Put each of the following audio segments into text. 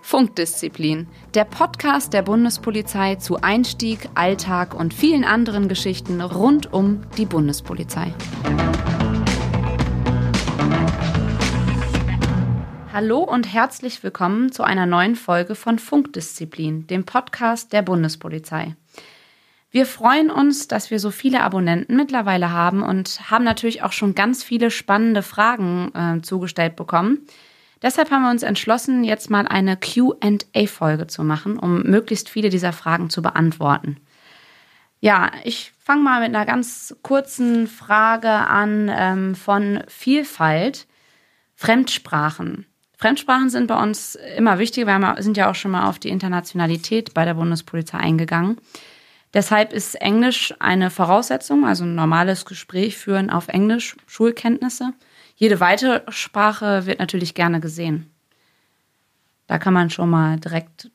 Funkdisziplin, der Podcast der Bundespolizei zu Einstieg, Alltag und vielen anderen Geschichten rund um die Bundespolizei. Hallo und herzlich willkommen zu einer neuen Folge von Funkdisziplin, dem Podcast der Bundespolizei. Wir freuen uns, dass wir so viele Abonnenten mittlerweile haben und haben natürlich auch schon ganz viele spannende Fragen äh, zugestellt bekommen. Deshalb haben wir uns entschlossen, jetzt mal eine QA-Folge zu machen, um möglichst viele dieser Fragen zu beantworten. Ja, ich fange mal mit einer ganz kurzen Frage an ähm, von Vielfalt. Fremdsprachen. Fremdsprachen sind bei uns immer wichtig. Wir sind ja auch schon mal auf die Internationalität bei der Bundespolizei eingegangen. Deshalb ist Englisch eine Voraussetzung, also ein normales Gespräch führen auf Englisch, Schulkenntnisse. Jede weitere Sprache wird natürlich gerne gesehen. Da kann man schon mal direkt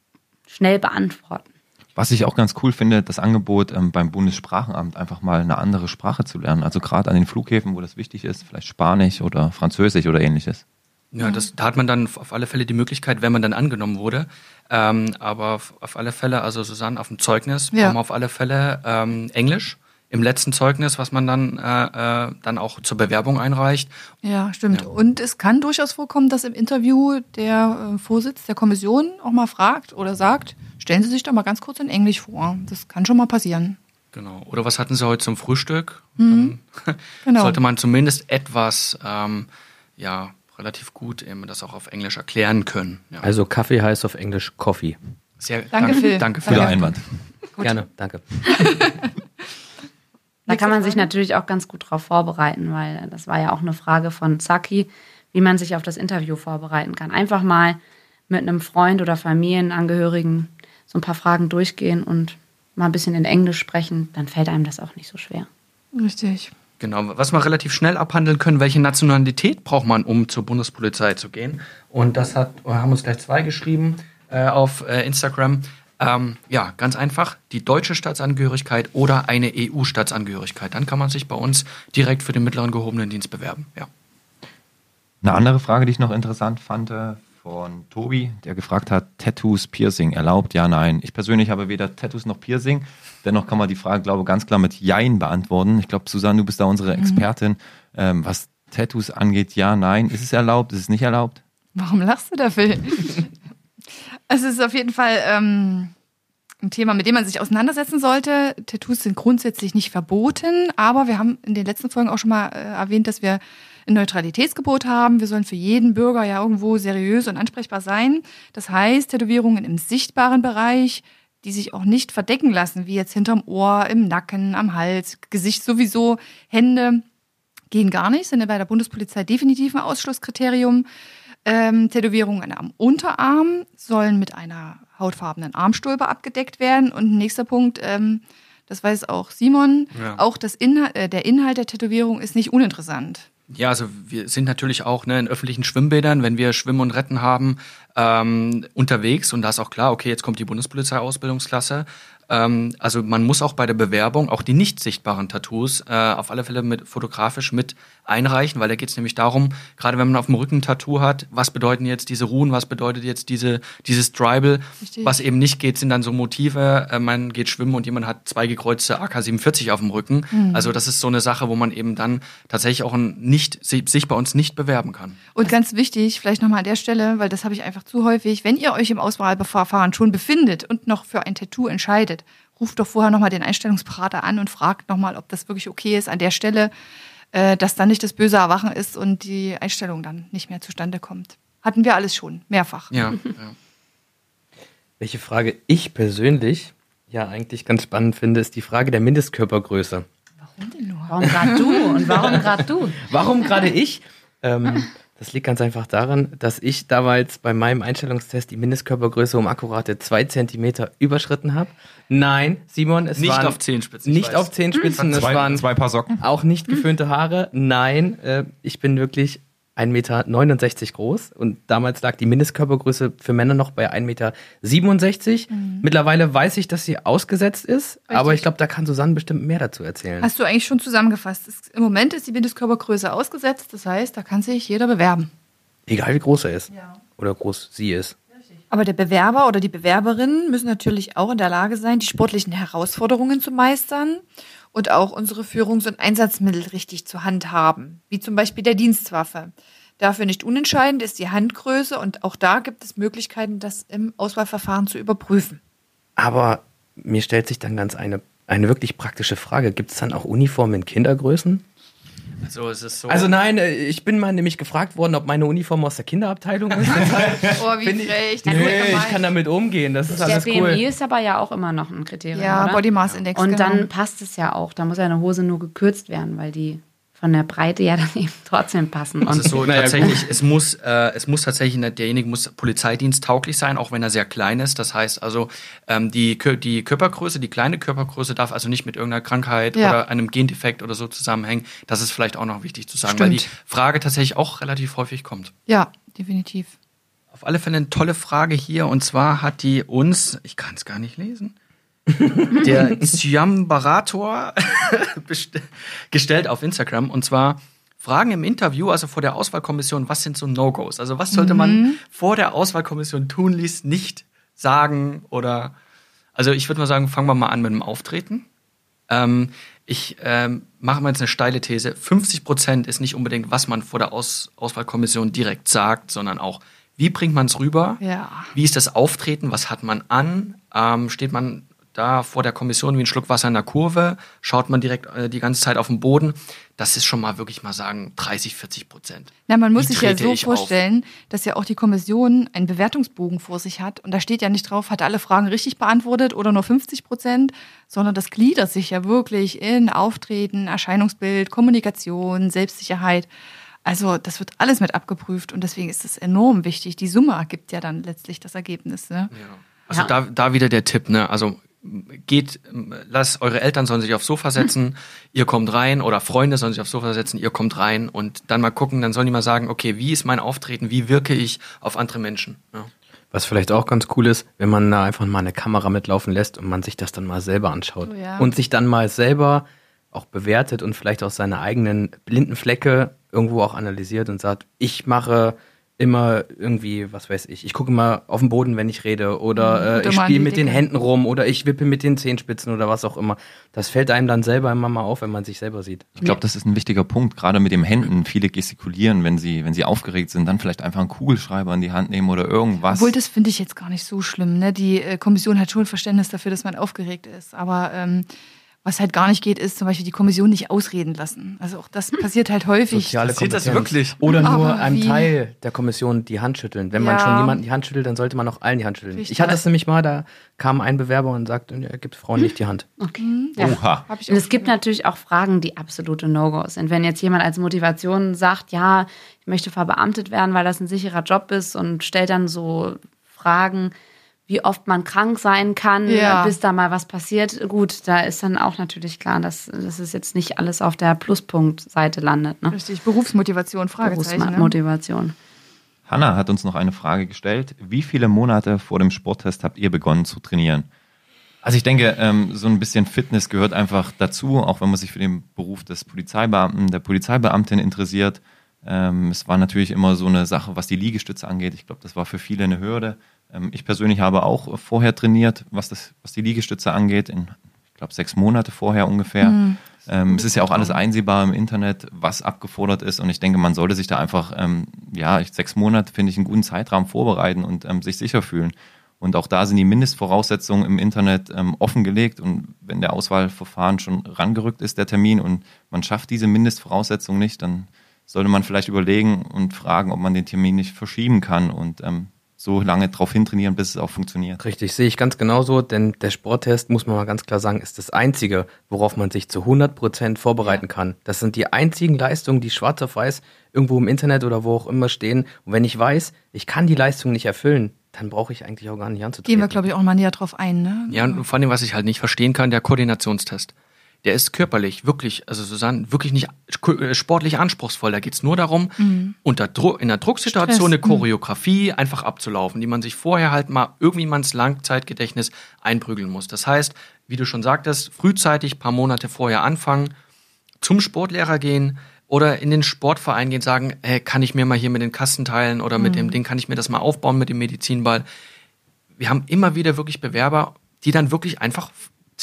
schnell beantworten. Was ich auch ganz cool finde, das Angebot ähm, beim Bundessprachenamt, einfach mal eine andere Sprache zu lernen. Also gerade an den Flughäfen, wo das wichtig ist, vielleicht Spanisch oder Französisch oder ähnliches. Ja, das, da hat man dann auf alle Fälle die Möglichkeit, wenn man dann angenommen wurde. Ähm, aber auf, auf, alle Fälle, also Susanne, auf dem Zeugnis ja. haben wir auf alle Fälle ähm, Englisch im letzten Zeugnis, was man dann, äh, äh, dann auch zur Bewerbung einreicht. Ja, stimmt. Ja. Und es kann durchaus vorkommen, dass im Interview der äh, Vorsitz der Kommission auch mal fragt oder sagt, stellen Sie sich doch mal ganz kurz in Englisch vor. Das kann schon mal passieren. Genau. Oder was hatten Sie heute zum Frühstück? Mhm. genau. Sollte man zumindest etwas, ähm, ja, relativ gut eben das auch auf Englisch erklären können. Ja. Also Kaffee heißt auf Englisch Coffee. Sehr danke, Phil. Danke für den Einwand. Gut. Gerne, danke. da kann man sich natürlich auch ganz gut darauf vorbereiten, weil das war ja auch eine Frage von Zaki, wie man sich auf das Interview vorbereiten kann. Einfach mal mit einem Freund oder Familienangehörigen so ein paar Fragen durchgehen und mal ein bisschen in Englisch sprechen, dann fällt einem das auch nicht so schwer. Richtig. Genau, was wir relativ schnell abhandeln können, welche Nationalität braucht man, um zur Bundespolizei zu gehen? Und das hat, haben uns gleich zwei geschrieben äh, auf äh, Instagram. Ähm, ja, ganz einfach, die deutsche Staatsangehörigkeit oder eine EU-Staatsangehörigkeit. Dann kann man sich bei uns direkt für den mittleren gehobenen Dienst bewerben. Ja. Eine andere Frage, die ich noch interessant fand, äh, von Tobi, der gefragt hat, Tattoos, Piercing erlaubt? Ja, nein. Ich persönlich habe weder Tattoos noch Piercing. Dennoch kann man die Frage, glaube ich, ganz klar mit Jein beantworten. Ich glaube, Susanne, du bist da unsere mhm. Expertin. Ähm, was Tattoos angeht, ja, nein. Ist es erlaubt? Ist es nicht erlaubt? Warum lachst du da, Phil? es ist auf jeden Fall ähm, ein Thema, mit dem man sich auseinandersetzen sollte. Tattoos sind grundsätzlich nicht verboten, aber wir haben in den letzten Folgen auch schon mal äh, erwähnt, dass wir ein Neutralitätsgebot haben. Wir sollen für jeden Bürger ja irgendwo seriös und ansprechbar sein. Das heißt, Tätowierungen im sichtbaren Bereich, die sich auch nicht verdecken lassen, wie jetzt hinterm Ohr, im Nacken, am Hals, Gesicht sowieso, Hände, gehen gar nicht, sind bei der Bundespolizei definitiv ein Ausschlusskriterium. Ähm, Tätowierungen am Unterarm sollen mit einer hautfarbenen Armstulpe abgedeckt werden. Und nächster Punkt, ähm, das weiß auch Simon, ja. auch das Inhalt, äh, der Inhalt der Tätowierung ist nicht uninteressant. Ja, also wir sind natürlich auch ne, in öffentlichen Schwimmbädern, wenn wir Schwimmen und Retten haben, ähm, unterwegs und da ist auch klar, okay, jetzt kommt die Bundespolizei-Ausbildungsklasse. Ähm, also man muss auch bei der Bewerbung auch die nicht sichtbaren Tattoos äh, auf alle Fälle mit fotografisch mit einreichen, weil da geht es nämlich darum, gerade wenn man auf dem Rücken ein Tattoo hat, was bedeuten jetzt diese Ruhen, was bedeutet jetzt diese, dieses Tribal. Richtig. Was eben nicht geht, sind dann so Motive, äh, man geht schwimmen und jemand hat zwei gekreuzte AK-47 auf dem Rücken. Mhm. Also das ist so eine Sache, wo man eben dann tatsächlich auch ein nicht, sich bei uns nicht bewerben kann. Und ganz wichtig, vielleicht nochmal an der Stelle, weil das habe ich einfach zu häufig, wenn ihr euch im Auswahlverfahren schon befindet und noch für ein Tattoo entscheidet, ruft doch vorher nochmal den Einstellungsberater an und fragt nochmal, ob das wirklich okay ist an der Stelle äh, dass dann nicht das böse Erwachen ist und die Einstellung dann nicht mehr zustande kommt. Hatten wir alles schon, mehrfach. Ja. ja. Welche Frage ich persönlich ja eigentlich ganz spannend finde, ist die Frage der Mindestkörpergröße. Warum denn nur? Warum gerade du? Und warum gerade du? warum gerade ich? Ähm, das liegt ganz einfach daran, dass ich damals bei meinem Einstellungstest die Mindestkörpergröße um akkurate zwei Zentimeter überschritten habe. Nein, Simon, es nicht waren auf Zehenspitzen. Nicht auf Zehenspitzen, es zwei, waren zwei Paar Socken. Auch nicht geföhnte Haare. Nein, äh, ich bin wirklich 1,69 Meter groß und damals lag die Mindestkörpergröße für Männer noch bei 1,67 Meter. Mhm. Mittlerweile weiß ich, dass sie ausgesetzt ist, aber ich glaube, da kann Susanne bestimmt mehr dazu erzählen. Hast du eigentlich schon zusammengefasst? Im Moment ist die Mindestkörpergröße ausgesetzt, das heißt, da kann sich jeder bewerben. Egal wie groß er ist oder groß sie ist. Aber der Bewerber oder die Bewerberin müssen natürlich auch in der Lage sein, die sportlichen Herausforderungen zu meistern und auch unsere Führungs- und Einsatzmittel richtig zu handhaben, wie zum Beispiel der Dienstwaffe. Dafür nicht unentscheidend ist die Handgröße und auch da gibt es Möglichkeiten, das im Auswahlverfahren zu überprüfen. Aber mir stellt sich dann ganz eine, eine wirklich praktische Frage. Gibt es dann auch Uniformen in Kindergrößen? Also es ist so. Also nein, äh, ich bin mal nämlich gefragt worden, ob meine Uniform aus der Kinderabteilung ist. Oh, wie ich- frech. Nö, ich kann damit umgehen. Das ist Der alles BMI cool. ist aber ja auch immer noch ein Kriterium. Ja, oder? Body Mass Index. Und genau. dann passt es ja auch. Da muss ja eine Hose nur gekürzt werden, weil die von der Breite ja dann eben trotzdem passen. Es Und ist so Naja, tatsächlich, es muss, äh, es muss tatsächlich, derjenige muss polizeidiensttauglich sein, auch wenn er sehr klein ist. Das heißt also, ähm, die, die Körpergröße, die kleine Körpergröße darf also nicht mit irgendeiner Krankheit Ja. oder einem Gendefekt oder so zusammenhängen. Das ist vielleicht auch noch wichtig zu sagen, weil die Stimmt. Frage tatsächlich auch relativ häufig kommt. ja, definitiv. Auf alle Fälle eine tolle Frage hier und zwar hat die uns, ich kann es gar nicht lesen, der Ciambarator best- gestellt auf Instagram und zwar Fragen im Interview, also vor der Auswahlkommission, was sind so No-Gos? Also was sollte man vor der Auswahlkommission tunlichst nicht sagen oder also ich würde mal sagen, fangen wir mal an mit dem Auftreten. Ähm, ich ähm, mache mal jetzt eine steile These. 50 Prozent ist nicht unbedingt, was man vor der Aus Auswahlkommission direkt sagt, sondern auch, wie bringt man es rüber? Ja. Wie ist das Auftreten? Was hat man an? Ähm, steht man da vor der Kommission wie ein Schluck Wasser in der Kurve? Schaut man direkt äh, die ganze Zeit auf den Boden? Das ist schon mal wirklich mal sagen 30, 40 Prozent. Na, man muss Wie sich ja so ich auf? vorstellen, dass ja auch die Kommission einen Bewertungsbogen vor sich hat. Und da steht ja nicht drauf, hat alle Fragen richtig beantwortet oder nur 50 Prozent, sondern das gliedert sich ja wirklich in Auftreten, Erscheinungsbild, Kommunikation, Selbstsicherheit. Also das wird alles mit abgeprüft und deswegen ist es enorm wichtig. Die Summe ergibt ja dann letztlich das Ergebnis. Ne? Also Ja. da, da wieder der Tipp, ne? Also geht, lasst eure Eltern sollen sich aufs Sofa setzen, ihr kommt rein oder Freunde sollen sich aufs Sofa setzen, ihr kommt rein und dann mal gucken, dann sollen die mal sagen, okay, wie ist mein Auftreten, wie wirke ich auf andere Menschen? Ja. Was vielleicht auch ganz cool ist, wenn man da einfach mal eine Kamera mitlaufen lässt und man sich das dann mal selber anschaut. Oh ja. Und sich dann mal selber auch bewertet und vielleicht auch seine eigenen blinden Flecke irgendwo auch analysiert und sagt, ich mache immer irgendwie, was weiß ich, ich gucke immer auf den Boden, wenn ich rede oder äh, Oder ich spiele mit den. Händen rum oder ich wippe mit den Zehenspitzen oder was auch immer. Das fällt einem dann selber immer mal auf, wenn man sich selber sieht. Ich glaube, das ist ein wichtiger Punkt, gerade mit den Händen. Viele gestikulieren, wenn sie, wenn sie aufgeregt sind, dann vielleicht einfach einen Kugelschreiber in die Hand nehmen oder irgendwas. Obwohl, das finde ich jetzt gar nicht so schlimm. Ne? Die äh, Kommission hat schon Verständnis dafür, dass man aufgeregt ist. Aber ähm, was halt gar nicht geht, ist zum Beispiel die Kommission nicht ausreden lassen. Also auch das passiert halt häufig. Soziale Passiert das wirklich? Oder nur Aber einem wie? Teil der Kommission die Hand schütteln. Wenn man Ja. schon jemanden die Hand schüttelt, dann sollte man auch allen die Hand schütteln. Richtig. Ich hatte das nämlich mal, da kam ein Bewerber und sagte, er gibt Frauen nicht die Hand. Okay. Ja. Oha. Und es gibt natürlich auch Fragen, die absolute No-Gos sind. Wenn jetzt jemand als Motivation sagt, ja, ich möchte verbeamtet werden, weil das ein sicherer Job ist und stellt dann so Fragen, wie oft man krank sein kann, Ja. bis da mal was passiert. Gut, da ist dann auch natürlich klar, dass, dass es jetzt nicht alles auf der Pluspunkt-Seite landet. Ne? Richtig, Berufsmotivation, Fragezeichen. Ne? Berufsmotivation. Hanna hat uns noch eine Frage gestellt. Wie viele Monate vor dem Sporttest habt ihr begonnen zu trainieren? Also ich denke, ähm, so ein bisschen Fitness gehört einfach dazu, auch wenn man sich für den Beruf des Polizeibeamten, der Polizeibeamtin interessiert. Ähm, es war natürlich immer so eine Sache, was die Liegestütze angeht. Ich glaube, das war für viele eine Hürde. Ähm, ich persönlich habe auch vorher trainiert, was, das, was die Liegestütze angeht, in, ich glaube, sechs Monate vorher ungefähr. Ähm, es ist ja auch alles einsehbar im Internet, was abgefordert ist. Und ich denke, man sollte sich da einfach, ähm, ja, sechs Monate finde ich einen guten Zeitrahmen vorbereiten und ähm, sich sicher fühlen. Und auch da sind die Mindestvoraussetzungen im Internet offengelegt. Und wenn der Auswahlverfahren schon rangerückt ist, der Termin, und man schafft diese Mindestvoraussetzungen nicht, dann sollte man vielleicht überlegen und fragen, ob man den Termin nicht verschieben kann und ähm, so lange drauf hintrainieren, bis es auch funktioniert. Richtig, sehe ich ganz genauso, denn der Sporttest, muss man mal ganz klar sagen, ist das Einzige, worauf man sich zu 100% vorbereiten kann. Das sind die einzigen Leistungen, die schwarz auf weiß irgendwo im Internet oder wo auch immer stehen. Und wenn ich weiß, ich kann die Leistung nicht erfüllen, dann brauche ich eigentlich auch gar nicht anzutreten. Gehen wir, glaube ich, auch mal näher drauf ein. Ne? Ja, und vor allem, was ich halt nicht verstehen kann, der Koordinationstest. Der ist körperlich wirklich, also Susanne, wirklich nicht äh, sportlich anspruchsvoll. Da geht's nur darum, unter Dru in einer Drucksituation eine mhm. Choreografie einfach abzulaufen, die man sich vorher halt mal irgendwie mal ins Langzeitgedächtnis einprügeln muss. Das heißt, wie du schon sagtest, frühzeitig, paar Monate vorher anfangen, zum Sportlehrer gehen oder in den Sportverein gehen, sagen, hey, kann ich mir mal hier mit den Kasten teilen oder mit dem Ding, kann ich mir das mal aufbauen mit dem Medizinball. Wir haben immer wieder wirklich Bewerber, die dann wirklich einfach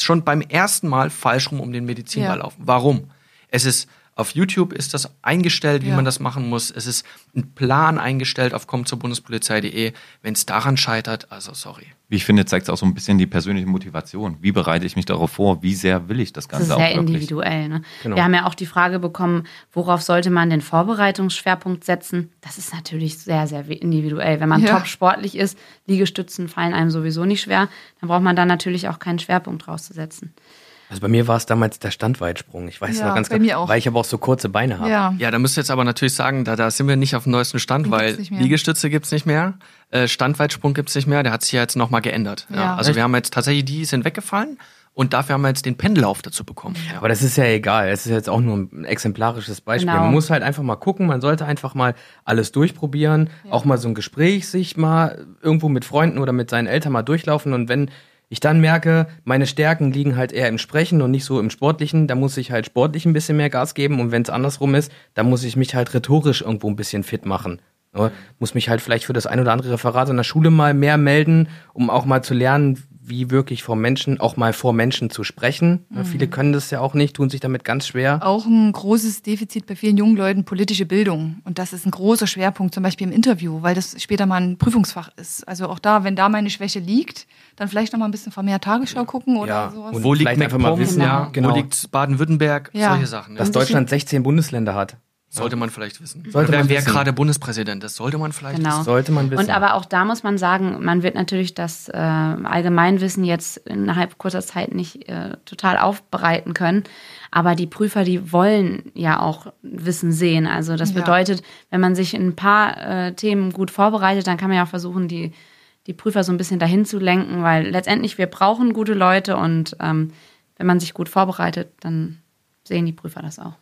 schon beim ersten Mal falsch rum um den Medizinball Ja. laufen. Warum? Es ist auf YouTube ist das eingestellt, wie Ja. man das machen muss. Es ist ein Plan eingestellt auf komm zur Bundespolizei.de. Wenn es daran scheitert, also sorry. Wie ich finde, zeigt es auch so ein bisschen die persönliche Motivation. Wie bereite ich mich darauf vor? Wie sehr will ich das Das Ganze ist auch sehr wirklich? individuell. Ne? Genau. Wir haben ja auch die Frage bekommen, worauf sollte man den Vorbereitungsschwerpunkt setzen? Das ist natürlich sehr, sehr individuell. Wenn man Ja. top sportlich ist, Liegestützen fallen einem sowieso nicht schwer, dann braucht man da natürlich auch keinen Schwerpunkt draufzusetzen. Also bei mir war es damals der Standweitsprung. Ich weiß Ja, noch ganz genau, weil ich aber auch so kurze Beine habe. Ja. Ja, da müsst ihr jetzt aber natürlich sagen, da, da sind wir nicht auf dem neuesten Stand, Den weil. Liegestütze gibt's nicht mehr, äh, Standweitsprung gibt's nicht mehr, der hat sich ja jetzt nochmal geändert. Ja. Ja. Also Echt? wir haben jetzt tatsächlich, die sind weggefallen und dafür haben wir jetzt den Pendellauf dazu bekommen. Ja. Aber das ist ja egal. Es ist jetzt auch nur ein exemplarisches Beispiel. Genau. Man muss halt einfach mal gucken. Man sollte einfach mal alles durchprobieren. Auch mal so ein Gespräch sich mal irgendwo mit Freunden oder mit seinen Eltern mal durchlaufen. Und wenn ich dann merke, meine Stärken liegen halt eher im Sprechen und nicht so im Sportlichen, dann muss ich halt sportlich ein bisschen mehr Gas geben. Und wenn es andersrum ist, dann muss ich mich halt rhetorisch irgendwo ein bisschen fit machen. Ja, muss mich halt vielleicht für das ein oder andere Referat in der Schule mal mehr melden, um auch mal zu lernen, wie wirklich vor Menschen, auch mal vor Menschen zu sprechen. Ja, Viele können das ja auch nicht, tun sich damit ganz schwer. Auch ein großes Defizit bei vielen jungen Leuten politische Bildung. Und das ist ein großer Schwerpunkt, zum Beispiel im Interview, weil das später mal ein Prüfungsfach ist. Also auch da, wenn da meine Schwäche liegt, dann vielleicht noch mal ein bisschen vermehrt Tagesschau gucken oder Ja, sowas. und- Wo liegt vielleicht einfach mal wissen, ja, genau. Wo liegt Baden-Württemberg? Ja. Solche Sachen. Ne? Dass Deutschland 16 Bundesländer hat. Sollte man vielleicht wissen. Sollte wer wissen. gerade Bundespräsident ist, sollte man vielleicht Genau. wissen. Sollte man wissen. Und aber auch da muss man sagen, man wird natürlich das äh, Allgemeinwissen jetzt innerhalb kurzer Zeit nicht äh, total aufbereiten können. Aber die Prüfer, die wollen ja auch Wissen sehen. Also das Ja. bedeutet, wenn man sich in ein paar äh, Themen gut vorbereitet, dann kann man ja auch versuchen, die, die Prüfer so ein bisschen dahin zu lenken, weil letztendlich wir brauchen gute Leute und ähm, wenn man sich gut vorbereitet, dann sehen die Prüfer das auch.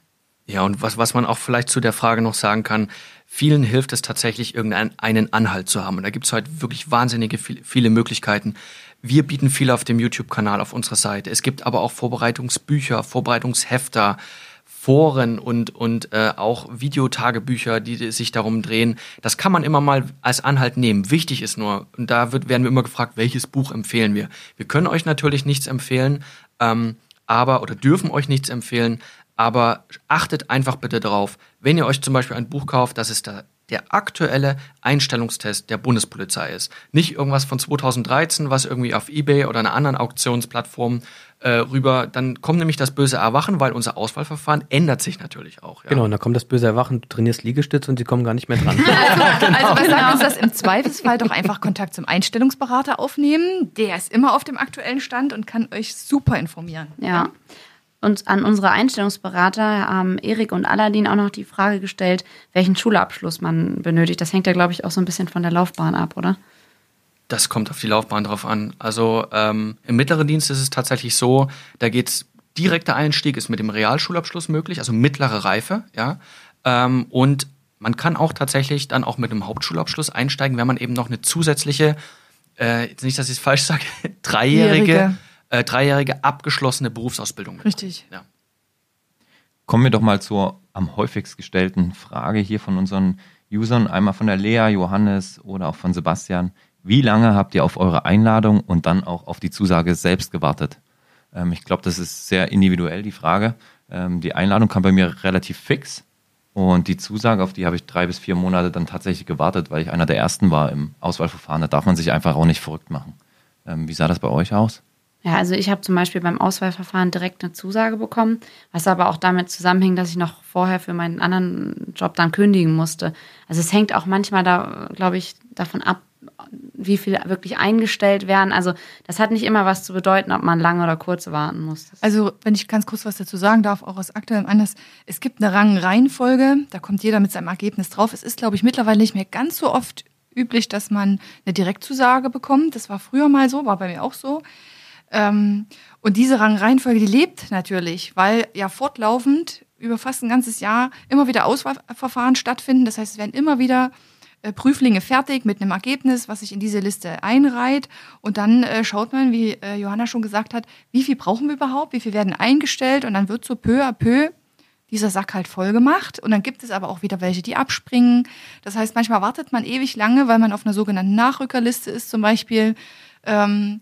Ja, und was, was man auch vielleicht zu der Frage noch sagen kann, vielen hilft es tatsächlich, irgendeinen einen Anhalt zu haben. Und da gibt es halt wirklich wahnsinnige viel, viele Möglichkeiten. Wir bieten viel auf dem YouTube-Kanal, auf unserer Seite. Es gibt aber auch Vorbereitungsbücher, Vorbereitungshefter, Foren und, und äh, auch Videotagebücher, die sich darum drehen. Das kann man immer mal als Anhalt nehmen. Wichtig ist nur, und da wird, werden wir immer gefragt, welches Buch empfehlen wir. Wir können euch natürlich nichts empfehlen, ähm, aber oder dürfen euch nichts empfehlen, aber achtet einfach bitte drauf, wenn ihr euch zum Beispiel ein Buch kauft, dass es da der aktuelle Einstellungstest der Bundespolizei ist. Nicht irgendwas von 2013, was irgendwie auf Ebay oder einer anderen Auktionsplattform äh, rüber, dann kommt nämlich das böse Erwachen, weil unser Auswahlverfahren ändert sich natürlich auch. Ja. genau, und dann kommt das böse Erwachen, du trainierst Liegestütze und sie kommen gar nicht mehr dran. Also was sagt uns das im Zweifelsfall doch einfach Kontakt zum Einstellungsberater aufnehmen. Der ist immer auf dem aktuellen Stand und kann euch super informieren. Ja. Und an unsere Einstellungsberater haben Erik und Aladin auch noch die Frage gestellt, welchen Schulabschluss man benötigt. Das hängt ja, glaube ich, auch so ein bisschen von der Laufbahn ab, oder? Das kommt auf die Laufbahn drauf an. Also ähm, im mittleren Dienst ist es tatsächlich so, da geht's direkter Einstieg ist mit dem Realschulabschluss möglich, also mittlere Reife, ja. Ähm, und man kann auch tatsächlich dann auch mit einem Hauptschulabschluss einsteigen, wenn man eben noch eine zusätzliche, äh, jetzt nicht, dass ich es falsch sage, dreijährige, Jährige. Äh, dreijährige abgeschlossene Berufsausbildung. Richtig. Ja. Kommen wir doch mal zur am häufigst gestellten Frage hier von unseren Usern, einmal von der Lea, Johannes oder auch von Sebastian. Wie lange habt ihr auf eure Einladung und dann auch auf die Zusage selbst gewartet? Ähm, ich glaube, das ist sehr individuell, die Frage. Ähm, die Einladung kam bei mir relativ fix und die Zusage, auf die habe ich drei bis vier Monate dann tatsächlich gewartet, weil ich einer der ersten war im Auswahlverfahren. Da darf man sich einfach auch nicht verrückt machen. Ähm, wie sah das bei euch aus? Ja, also ich habe zum Beispiel beim Auswahlverfahren direkt eine Zusage bekommen, was aber auch damit zusammenhing, dass ich noch vorher für meinen anderen Job dann kündigen musste. Also es hängt auch manchmal da, glaube ich, davon ab, wie viel wirklich eingestellt werden. Also das hat nicht immer was zu bedeuten, ob man lange oder kurz warten muss. Also, wenn ich ganz kurz was dazu sagen darf, auch aus aktuellem Anlass. Es gibt eine Rangreihenfolge, da kommt jeder mit seinem Ergebnis drauf. Es ist, glaube ich, mittlerweile nicht mehr ganz so oft üblich, dass man eine Direktzusage bekommt. Das war früher mal so, war bei mir auch so. Ähm, und diese Rangreihenfolge, die lebt natürlich, weil ja fortlaufend über fast ein ganzes Jahr immer wieder Auswahlverfahren stattfinden. Das heißt, es werden immer wieder äh, Prüflinge fertig mit einem Ergebnis, was sich in diese Liste einreiht. Und dann äh, schaut man, wie äh, Johanna schon gesagt hat, wie viel brauchen wir überhaupt, wie viel werden eingestellt und dann wird so peu à peu dieser Sack halt voll gemacht. Und dann gibt es aber auch wieder welche, die abspringen. Das heißt, manchmal wartet man ewig lange, weil man auf einer sogenannten Nachrückerliste ist zum Beispiel. Ähm,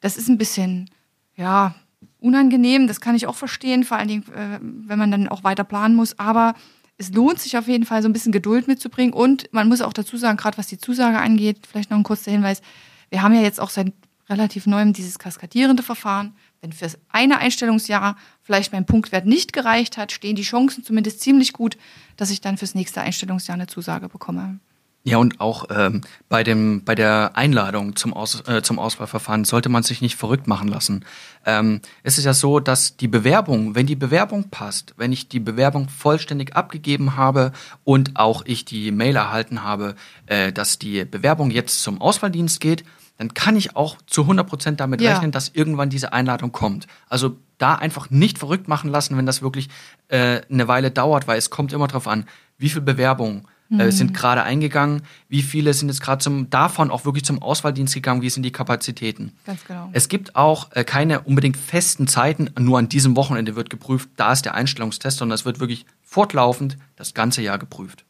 das ist ein bisschen, ja, unangenehm. Das kann ich auch verstehen, vor allen Dingen, äh, wenn man dann auch weiter planen muss. Aber es lohnt sich auf jeden Fall, so ein bisschen Geduld mitzubringen. Und man muss auch dazu sagen, gerade was die Zusage angeht, vielleicht noch ein kurzer Hinweis. Wir haben ja jetzt auch seit relativ neuem dieses kaskadierende Verfahren. Wenn für das eine Einstellungsjahr vielleicht mein Punktwert nicht gereicht hat, stehen die Chancen zumindest ziemlich gut, dass ich dann fürs nächste Einstellungsjahr eine Zusage bekomme. Ja, und auch ähm, bei, dem, bei der Einladung zum, Aus, äh, zum Auswahlverfahren sollte man sich nicht verrückt machen lassen. Ähm, es ist ja so, dass die Bewerbung, wenn die Bewerbung passt, wenn ich die Bewerbung vollständig abgegeben habe und auch ich die Mail erhalten habe, äh, dass die Bewerbung jetzt zum Auswahldienst geht, dann kann ich auch zu 100 Prozent damit ja. rechnen, dass irgendwann diese Einladung kommt. Also da einfach nicht verrückt machen lassen, wenn das wirklich äh, eine Weile dauert, weil es kommt immer darauf an, wie viel Bewerbungen äh, sind mhm. gerade eingegangen, wie viele sind jetzt gerade zum davon auch wirklich zum Auswahldienst gegangen, wie sind die Kapazitäten. Ganz genau. Es gibt auch äh, keine unbedingt festen Zeiten, nur an diesem Wochenende wird geprüft, da ist der Einstellungstest, sondern es wird wirklich fortlaufend das ganze Jahr geprüft.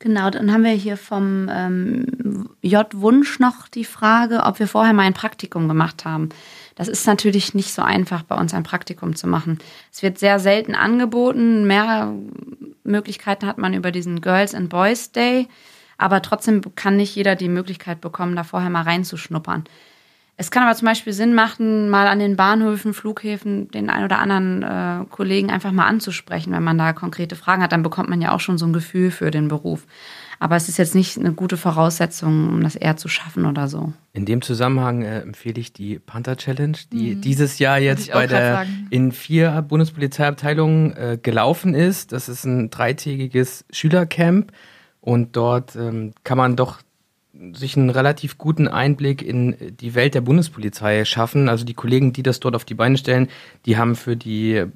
Genau, dann haben wir hier vom ähm, J-Wunsch noch die Frage, ob wir vorher mal ein Praktikum gemacht haben. Das ist natürlich nicht so einfach, bei uns ein Praktikum zu machen. Es wird sehr selten angeboten. Mehr Möglichkeiten hat man über diesen Girls and Boys Day. Aber trotzdem kann nicht jeder die Möglichkeit bekommen, da vorher mal reinzuschnuppern. Es kann aber zum Beispiel Sinn machen, mal an den Bahnhöfen, Flughäfen den ein oder anderen äh, Kollegen einfach mal anzusprechen, wenn man da konkrete Fragen hat. Dann bekommt man ja auch schon so ein Gefühl für den Beruf. Aber es ist jetzt nicht eine gute Voraussetzung, um das eher zu schaffen oder so. In dem Zusammenhang äh, empfehle ich die Panther Challenge, die mhm. dieses Jahr jetzt bei der in vier Bundespolizeiabteilungen äh, gelaufen ist. Das ist ein dreitägiges Schülercamp und dort ähm, kann man doch sich einen relativ guten Einblick in die Welt der Bundespolizei schaffen. Also die Kollegen, die das dort auf die Beine stellen, die haben für die, äh,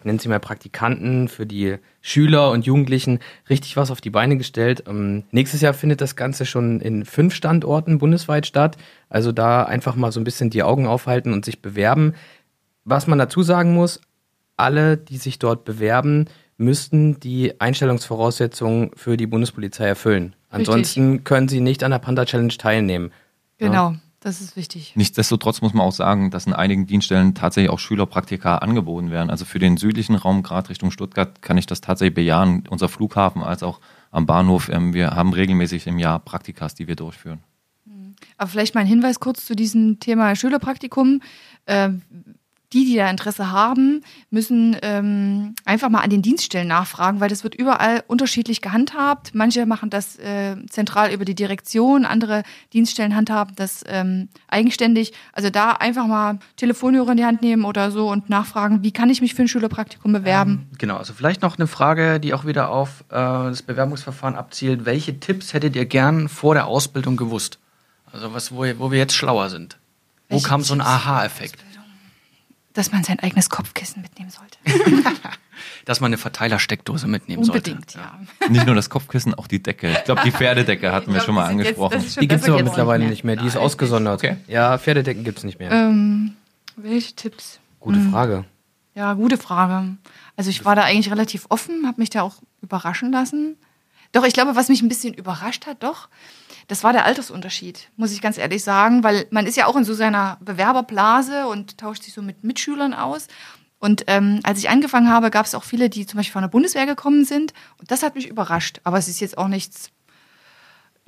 ich nenne sie mal Praktikanten, für die Schüler und Jugendlichen richtig was auf die Beine gestellt. Ähm, nächstes Jahr findet das Ganze schon in fünf Standorten bundesweit statt. Also da einfach mal so ein bisschen die Augen aufhalten und sich bewerben. Was man dazu sagen muss, alle, die sich dort bewerben, müssten die Einstellungsvoraussetzungen für die Bundespolizei erfüllen. Ansonsten Richtig. können sie nicht an der Panda Challenge teilnehmen. Genau. Ja? Das ist wichtig. Nichtsdestotrotz muss man auch sagen, dass in einigen Dienststellen tatsächlich auch Schülerpraktika angeboten werden. Also für den südlichen Raum, gerade Richtung Stuttgart, kann ich das tatsächlich bejahen. Unser Flughafen als auch am Bahnhof, ähm, wir haben regelmäßig im Jahr Praktikas, die wir durchführen. Aber vielleicht mal ein Hinweis kurz zu diesem Thema Schülerpraktikum. Die, die da Interesse haben, müssen ähm, einfach mal an den Dienststellen nachfragen, weil das wird überall unterschiedlich gehandhabt. Manche machen das äh, zentral über die Direktion, andere Dienststellen handhaben das ähm, eigenständig. Also da einfach mal Telefonhörer in die Hand nehmen oder so und nachfragen, wie kann ich mich für ein Schülerpraktikum bewerben? Ähm, genau, also vielleicht noch eine Frage, die auch wieder auf äh, das Bewerbungsverfahren abzielt. Welche Tipps hättet ihr gern vor der Ausbildung gewusst? Also was, wo, wo wir jetzt schlauer sind. Wo Welche kam so ein Aha-Effekt? Dass man sein eigenes Kopfkissen mitnehmen sollte. dass man eine Verteilersteckdose mitnehmen Unbedingt, sollte. Unbedingt, ja. Nicht nur das Kopfkissen, auch die Decke. Ich glaube, die Pferdedecke hatten glaub, wir schon mal angesprochen. Jetzt, die gibt es aber mittlerweile nicht mehr. Die ist ausgesondert. Okay. Ja, Pferdedecken gibt es nicht mehr. Ähm, welche Tipps? Gute hm. Frage. Ja, gute Frage. Also ich war da eigentlich relativ offen, habe mich da auch überraschen lassen. Doch, ich glaube, was mich ein bisschen überrascht hat, doch, das war der Altersunterschied, muss ich ganz ehrlich sagen, weil man ist ja auch in so seiner Bewerberblase und tauscht sich so mit Mitschülern aus. Und ähm, als ich angefangen habe, gab es auch viele, die zum Beispiel von der Bundeswehr gekommen sind. Und das hat mich überrascht. Aber es ist jetzt auch nichts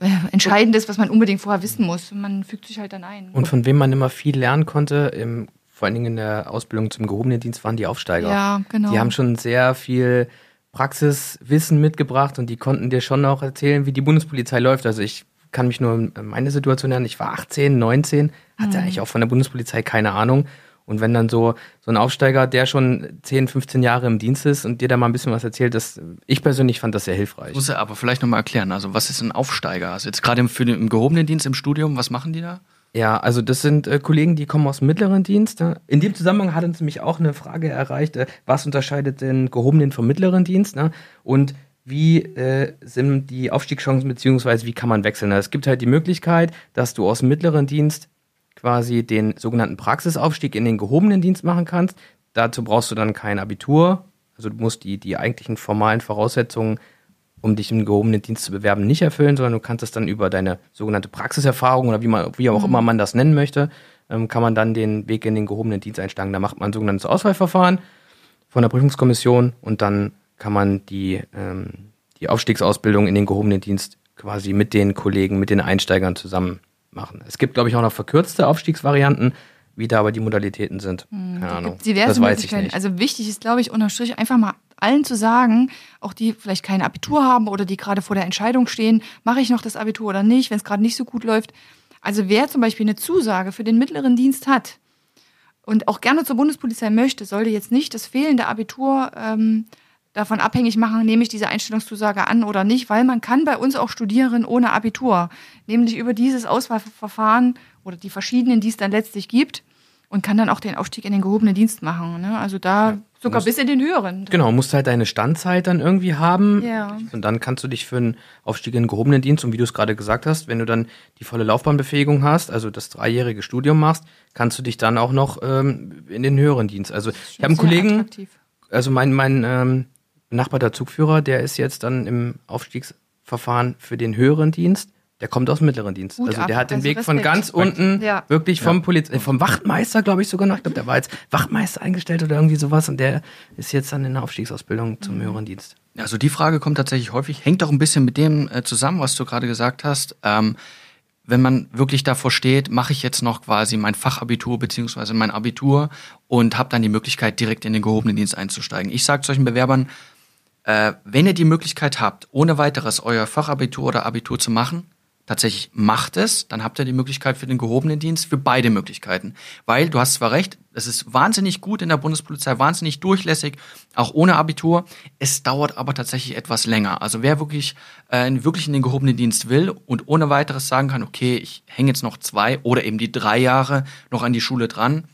äh, Entscheidendes, was man unbedingt vorher wissen muss. Man fügt sich halt dann ein. Und von wem man immer viel lernen konnte, im, vor allen Dingen in der Ausbildung zum gehobenen Dienst, waren die Aufsteiger. Ja, genau. Die haben schon sehr viel Praxiswissen mitgebracht und die konnten dir schon auch erzählen, wie die Bundespolizei läuft. Also ich kann mich nur meine Situation erinnern. Ich war 18, 19, hatte mhm. eigentlich auch von der Bundespolizei keine Ahnung. Und wenn dann so, so ein Aufsteiger, der schon 10, 15 Jahre im Dienst ist und dir da mal ein bisschen was erzählt, das, ich persönlich fand das sehr hilfreich. Ich muss aber vielleicht nochmal erklären, also was ist ein Aufsteiger? Also jetzt gerade im, für den, im gehobenen Dienst im Studium, was machen die da? Ja, also das sind äh, Kollegen, die kommen aus dem mittleren Dienst. Ne? In dem Zusammenhang hat uns nämlich auch eine Frage erreicht, äh, was unterscheidet den gehobenen vom mittleren Dienst? Ne? Und wie äh, sind die Aufstiegschancen, beziehungsweise wie kann man wechseln? Ne? Es gibt halt die Möglichkeit, dass du aus dem mittleren Dienst quasi den sogenannten Praxisaufstieg in den gehobenen Dienst machen kannst. Dazu brauchst du dann kein Abitur. Also du musst die, die eigentlichen formalen Voraussetzungen um dich im gehobenen Dienst zu bewerben, nicht erfüllen, sondern du kannst es dann über deine sogenannte Praxiserfahrung oder wie, man, wie auch mhm. immer man das nennen möchte, ähm, kann man dann den Weg in den gehobenen Dienst einschlagen. Da macht man ein sogenanntes Auswahlverfahren von der Prüfungskommission und dann kann man die, ähm, die Aufstiegsausbildung in den gehobenen Dienst quasi mit den Kollegen, mit den Einsteigern zusammen machen. Es gibt, glaube ich, auch noch verkürzte Aufstiegsvarianten, wie da aber die Modalitäten sind. Mhm, Keine Ahnung. Diverse das weiß ich nicht. Also wichtig ist, glaube ich, unterm Strich einfach mal allen zu sagen, auch die vielleicht kein Abitur haben oder die gerade vor der Entscheidung stehen, mache ich noch das Abitur oder nicht, wenn es gerade nicht so gut läuft. Also wer zum Beispiel eine Zusage für den mittleren Dienst hat und auch gerne zur Bundespolizei möchte, sollte jetzt nicht das fehlende Abitur ähm, davon abhängig machen, nehme ich diese Einstellungszusage an oder nicht, weil man kann bei uns auch studieren ohne Abitur, nämlich über dieses Auswahlverfahren oder die verschiedenen, die es dann letztlich gibt und kann dann auch den Aufstieg in den gehobenen Dienst machen. Ne? Also da ja, sogar musst, bis in den höheren. Genau, musst halt deine Standzeit dann irgendwie haben. Ja. Und dann kannst du dich für einen Aufstieg in den gehobenen Dienst, und wie du es gerade gesagt hast, wenn du dann die volle Laufbahnbefähigung hast, also das dreijährige Studium machst, kannst du dich dann auch noch ähm, in den höheren Dienst. Also ich habe einen Kollegen, attraktiv. also mein, mein ähm, benachbarter Zugführer, der ist jetzt dann im Aufstiegsverfahren für den höheren Dienst der kommt aus dem mittleren Dienst. Gut also der ab. hat den also Weg Respekt. von ganz unten ja. wirklich vom ja. Poliz äh, vom Wachtmeister, glaube ich sogar noch. Ich glaube, der war als Wachtmeister eingestellt oder irgendwie sowas und der ist jetzt dann in der Aufstiegsausbildung zum mhm. höheren Dienst. Also die Frage kommt tatsächlich häufig, hängt auch ein bisschen mit dem äh, zusammen, was du gerade gesagt hast. Ähm, wenn man wirklich davor steht, mache ich jetzt noch quasi mein Fachabitur beziehungsweise mein Abitur und habe dann die Möglichkeit, direkt in den gehobenen Dienst einzusteigen. Ich sage solchen Bewerbern, äh, wenn ihr die Möglichkeit habt, ohne weiteres euer Fachabitur oder Abitur zu machen, tatsächlich macht es, dann habt ihr die Möglichkeit für den gehobenen Dienst, für beide Möglichkeiten. Weil du hast zwar recht, es ist wahnsinnig gut in der Bundespolizei, wahnsinnig durchlässig, auch ohne Abitur. Es dauert aber tatsächlich etwas länger. Also wer wirklich, äh, wirklich in den gehobenen Dienst will und ohne weiteres sagen kann, okay, ich hänge jetzt noch zwei oder eben die drei Jahre noch an die Schule dran,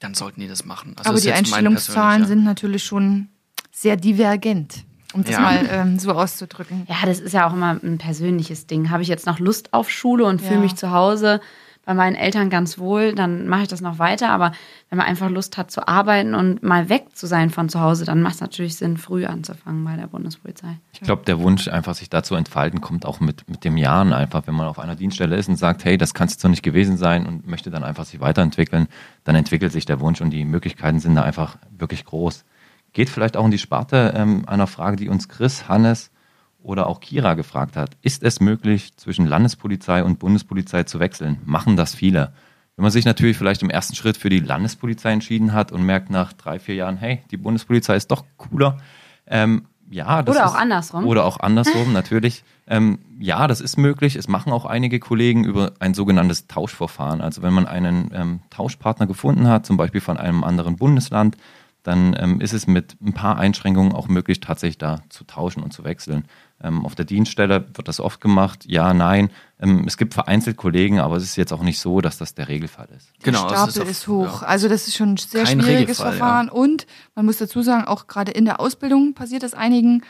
dann sollten die das machen. Also aber die Einstellungszahlen sind natürlich schon sehr divergent um das ja. mal ähm, so auszudrücken. Ja, das ist ja auch immer ein persönliches Ding. Habe ich jetzt noch Lust auf Schule und fühle mich zu Hause bei meinen Eltern ganz wohl, dann mache ich das noch weiter. Aber wenn man einfach Lust hat zu arbeiten und mal weg zu sein von zu Hause, dann macht es natürlich Sinn, früh anzufangen bei der Bundespolizei. Ich glaube, der Wunsch, einfach sich dazu entfalten, kommt auch mit, mit dem Jahren einfach. Wenn man auf einer Dienststelle ist und sagt, hey, das kann es so nicht gewesen sein und möchte dann einfach sich weiterentwickeln, dann entwickelt sich der Wunsch und die Möglichkeiten sind da einfach wirklich groß. Geht vielleicht auch in die Sparte ähm, einer Frage, die uns Chris, Hannes oder auch Kira gefragt hat. Ist es möglich, zwischen Landespolizei und Bundespolizei zu wechseln? Machen das viele? Wenn man sich natürlich vielleicht im ersten Schritt für die Landespolizei entschieden hat und merkt nach drei, vier Jahren, hey, die Bundespolizei ist doch cooler. Ähm, ja, das oder auch andersrum. Oder auch andersrum, natürlich. Ähm, ja, das ist möglich. Es machen auch einige Kollegen über ein sogenanntes Tauschverfahren. Also wenn man einen ähm, Tauschpartner gefunden hat, zum Beispiel von einem anderen Bundesland, dann ähm, ist es mit ein paar Einschränkungen auch möglich, tatsächlich da zu tauschen und zu wechseln. Ähm, auf der Dienststelle wird das oft gemacht, ja, nein. Ähm, es gibt vereinzelt Kollegen, aber es ist jetzt auch nicht so, dass das der Regelfall ist. Der genau, Stapel ist, auf, ist, hoch. Ja. Also das ist schon ein sehr Kein schwieriges Regelfall, Verfahren. Ja. Und man muss dazu sagen, auch gerade in der Ausbildung passiert das einigen.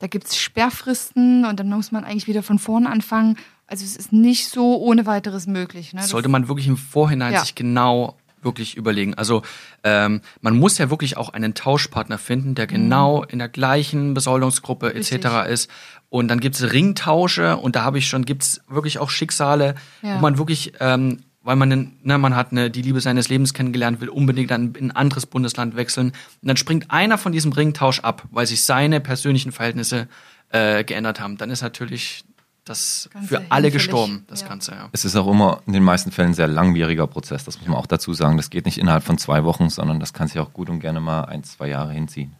Da gibt es Sperrfristen und dann muss man eigentlich wieder von vorne anfangen. Also es ist nicht so ohne weiteres möglich. Ne? Sollte man wirklich im Vorhinein ja. sich genau wirklich überlegen. Also ähm, man muss ja wirklich auch einen Tauschpartner finden, der genau mhm. in der gleichen Besoldungsgruppe etc. ist. Und dann gibt es Ringtausche und da habe ich schon, gibt es wirklich auch Schicksale, ja. wo man wirklich, ähm, weil man, ne, man hat eine, die Liebe seines Lebens kennengelernt, will unbedingt dann in ein anderes Bundesland wechseln. Und dann springt einer von diesem Ringtausch ab, weil sich seine persönlichen Verhältnisse äh, geändert haben. Dann ist natürlich das Ganze für alle gestorben, das ja. Ganze, ja. Es ist auch immer in den meisten Fällen ein sehr langwieriger Prozess, das muss man auch dazu sagen. Das geht nicht innerhalb von zwei Wochen, sondern das kann sich auch gut und gerne mal ein, zwei Jahre hinziehen.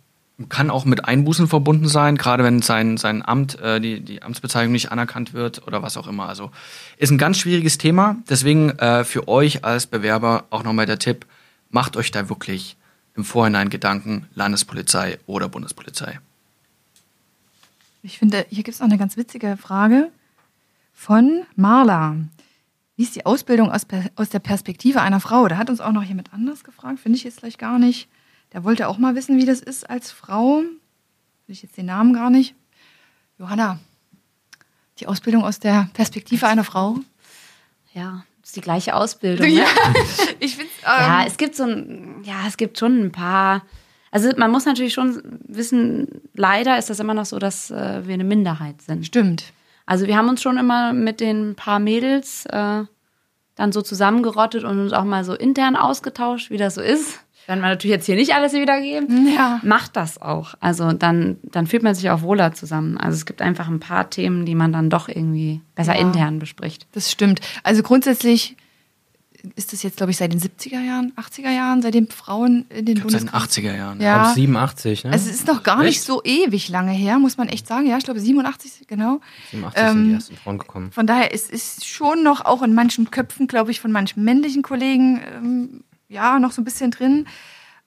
Kann auch mit Einbußen verbunden sein, gerade wenn sein, sein Amt, äh, die, die Amtsbezeichnung nicht anerkannt wird oder was auch immer. Also ist ein ganz schwieriges Thema. Deswegen äh, für euch als Bewerber auch nochmal der Tipp, macht euch da wirklich im Vorhinein Gedanken, Landespolizei oder Bundespolizei. Ich finde, hier gibt es noch eine ganz witzige Frage von Marla. wie ist die Ausbildung aus, aus der Perspektive einer Frau? Da hat uns auch noch jemand anders gefragt, finde ich jetzt gleich gar nicht. Der wollte auch mal wissen, wie das ist als Frau. Will ich jetzt den Namen gar nicht. Johanna, die Ausbildung aus der Perspektive einer Frau? Ja, ist die gleiche Ausbildung. Ne? Ja, ich finde Ja, ähm, es gibt so ein, ja, es gibt schon ein paar. Also man muss natürlich schon wissen, leider ist das immer noch so, dass äh, wir eine Minderheit sind. stimmt. Also wir haben uns schon immer mit den paar Mädels äh, dann so zusammengerottet und uns auch mal so intern ausgetauscht, wie das so ist. Werden wir natürlich jetzt hier nicht alles wiedergeben. Ja. Macht das auch. Also dann, dann fühlt man sich auch wohler zusammen. Also es gibt einfach ein paar Themen, die man dann doch irgendwie besser Ja. intern bespricht. Das stimmt. Also grundsätzlich ist das jetzt, glaube ich, seit den 70er Jahren, 80er Jahren, seitdem Frauen in den Ich glaube, seit den Bundestag... 80er Jahren. Ja. Ab 87, ne? Also es ist noch gar nicht Echt? so ewig lange her, muss man echt sagen. Ja, ich glaube 87, genau. 87 sind die ähm, ersten Frauen gekommen. Von daher ist es schon noch auch in manchen Köpfen, glaube ich, von manchen männlichen Kollegen, ähm, ja, noch so ein bisschen drin.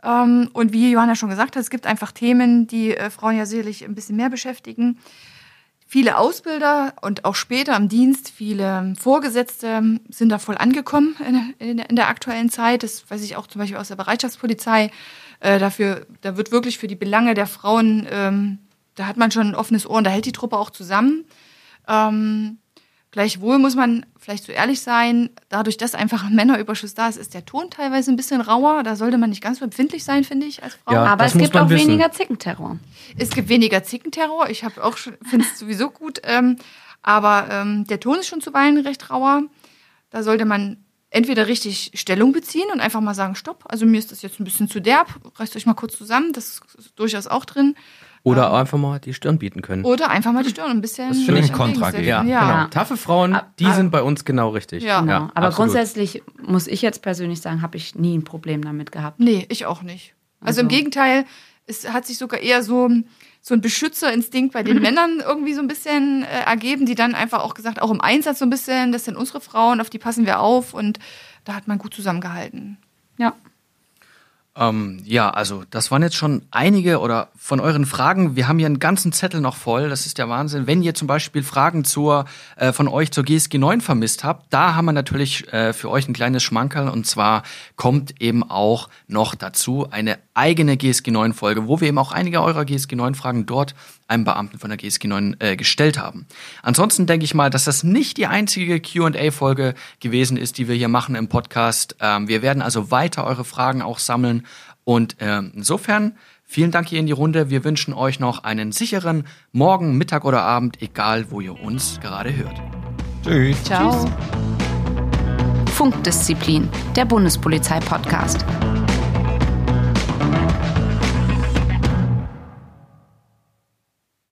Ähm, und wie Johanna schon gesagt hat, es gibt einfach Themen, die äh, Frauen ja sicherlich ein bisschen mehr beschäftigen. Viele Ausbilder und auch später im Dienst, viele Vorgesetzte sind da voll angekommen in, in, der aktuellen Zeit. Das weiß ich auch zum Beispiel aus der Bereitschaftspolizei. Äh, dafür, da wird wirklich für die Belange der Frauen, ähm, da hat man schon ein offenes Ohr und da hält die Truppe auch zusammen. Ähm, gleichwohl muss man vielleicht so ehrlich sein, dadurch, dass einfach ein Männerüberschuss da ist, ist der Ton teilweise ein bisschen rauer. Da sollte man nicht ganz so empfindlich sein, finde ich, als Frau. Ja. Aber es gibt auch wissen. weniger Zickenterror. Es gibt weniger Zickenterror. Ich habe auch schon, finde es sowieso gut. Ähm, aber ähm, der Ton ist schon zuweilen recht rauer. Da sollte man entweder richtig Stellung beziehen und einfach mal sagen, stopp, also mir ist das jetzt ein bisschen zu derb, reißt euch mal kurz zusammen, das ist durchaus auch drin. Oder einfach mal die Stirn bieten können. Oder einfach mal die Stirn ein bisschen Das finde ich Kontra entgegensetzen. geben. ja, ja. genau. Taffe Frauen, die sind bei uns genau richtig. Ja. Genau. Aber absolut. grundsätzlich muss ich jetzt persönlich sagen, habe ich nie ein Problem damit gehabt. Nee, ich auch nicht. Also, im Also- Gegenteil, es hat sich sogar eher so, so ein Beschützerinstinkt bei den Männern irgendwie so ein bisschen äh, ergeben, die dann einfach auch gesagt, auch im Einsatz so ein bisschen, das sind unsere Frauen, auf die passen wir auf und da hat man gut zusammengehalten. Ja. Ähm, ja, also das waren jetzt schon einige oder von euren Fragen. Wir haben hier einen ganzen Zettel noch voll. Das ist der Wahnsinn. Wenn ihr zum Beispiel Fragen zur äh, von euch zur GSG 9 vermisst habt, da haben wir natürlich äh, für euch ein kleines Schmankerl und zwar kommt eben auch noch dazu eine eigene GSG 9 Folge, wo wir eben auch einige eurer GSG 9 Fragen dort einem Beamten von der GSG 9 äh, gestellt haben. Ansonsten denke ich mal, dass das nicht die einzige Q&A-Folge gewesen ist, die wir hier machen im Podcast. Ähm, wir werden also weiter eure Fragen auch sammeln und ähm, insofern vielen Dank hier in die Runde. Wir wünschen euch noch einen sicheren Morgen, Mittag oder Abend, egal wo ihr uns gerade hört. Tschüss. Ciao. Funkdisziplin, der Bundespolizei-Podcast.